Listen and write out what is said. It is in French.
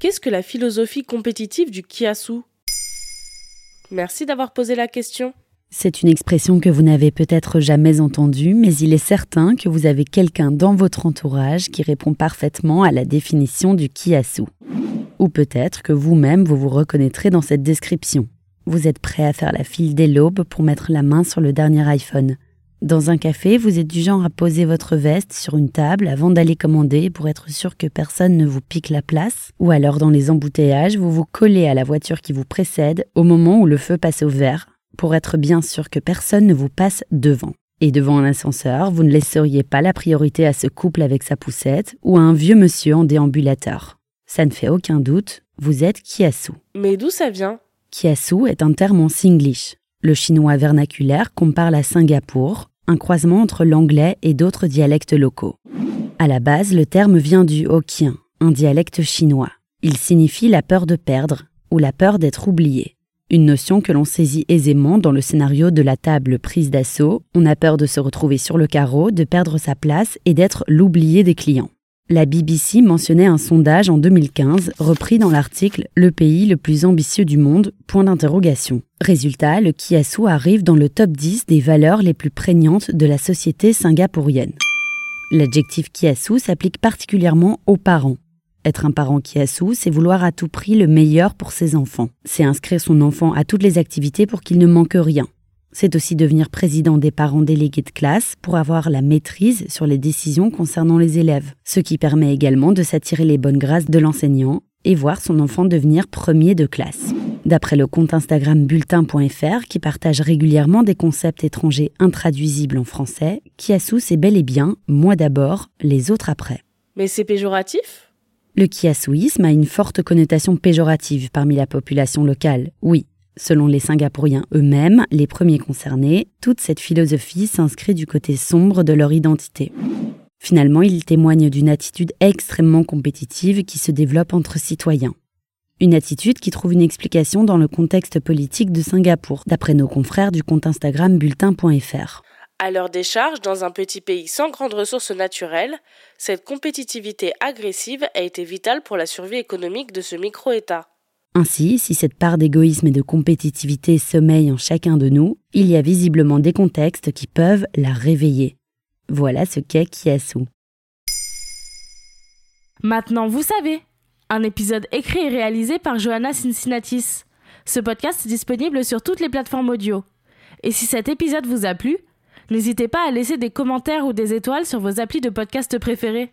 Qu'est-ce que la philosophie compétitive du kiasu? Merci d'avoir posé la question. C'est une expression que vous n'avez peut-être jamais entendue, mais il est certain que vous avez quelqu'un dans votre entourage qui répond parfaitement à la définition du kiasu. Ou peut-être que vous-même vous vous reconnaîtrez dans cette description. Vous êtes prêt à faire la file dès l'aube pour mettre la main sur le dernier iPhone. Dans un café, vous êtes du genre à poser votre veste sur une table avant d'aller commander pour être sûr que personne ne vous pique la place, ou alors dans les embouteillages, vous vous collez à la voiture qui vous précède au moment où le feu passe au vert pour être bien sûr que personne ne vous passe devant. Et devant un ascenseur, vous ne laisseriez pas la priorité à ce couple avec sa poussette ou à un vieux monsieur en déambulateur. Ça ne fait aucun doute, vous êtes Kiasu. Mais d'où ça vient? Kiasu est un terme en singlish, le chinois vernaculaire qu'on parle à Singapour, un croisement entre l'anglais et d'autres dialectes locaux. À la base, le terme vient du Hokkien, un dialecte chinois. Il signifie la peur de perdre ou la peur d'être oublié. Une notion que l'on saisit aisément dans le scénario de la table prise d'assaut. On a peur de se retrouver sur le carreau, de perdre sa place et d'être l'oublié des clients. La BBC mentionnait un sondage en 2015 repris dans l'article Le pays le plus ambitieux du monde point d'interrogation. Résultat, le Kiasu arrive dans le top 10 des valeurs les plus prégnantes de la société singapourienne. L'adjectif Kiasu s'applique particulièrement aux parents. Être un parent Kiasu, c'est vouloir à tout prix le meilleur pour ses enfants. C'est inscrire son enfant à toutes les activités pour qu'il ne manque rien. C'est aussi devenir président des parents délégués de classe pour avoir la maîtrise sur les décisions concernant les élèves, ce qui permet également de s'attirer les bonnes grâces de l'enseignant et voir son enfant devenir premier de classe. D'après le compte Instagram bulletin.fr qui partage régulièrement des concepts étrangers intraduisibles en français, Kiasu c'est bel et bien moi d'abord, les autres après. Mais c'est péjoratif? Le kiasuisme a une forte connotation péjorative parmi la population locale, oui, Selon les Singapouriens eux-mêmes, les premiers concernés, toute cette philosophie s'inscrit du côté sombre de leur identité. Finalement, il témoigne d'une attitude extrêmement compétitive qui se développe entre citoyens. Une attitude qui trouve une explication dans le contexte politique de Singapour, d'après nos confrères du compte Instagram bulletin.fr. À leur décharge, dans un petit pays sans grandes ressources naturelles, cette compétitivité agressive a été vitale pour la survie économique de ce micro-État. Ainsi, si cette part d'égoïsme et de compétitivité sommeille en chacun de nous, il y a visiblement des contextes qui peuvent la réveiller. Voilà ce qu'est Kiasu. Maintenant, vous savez. Un épisode écrit et réalisé par Johanna Cincinnatis. Ce podcast est disponible sur toutes les plateformes audio. Et si cet épisode vous a plu, n'hésitez pas à laisser des commentaires ou des étoiles sur vos applis de podcast préférés.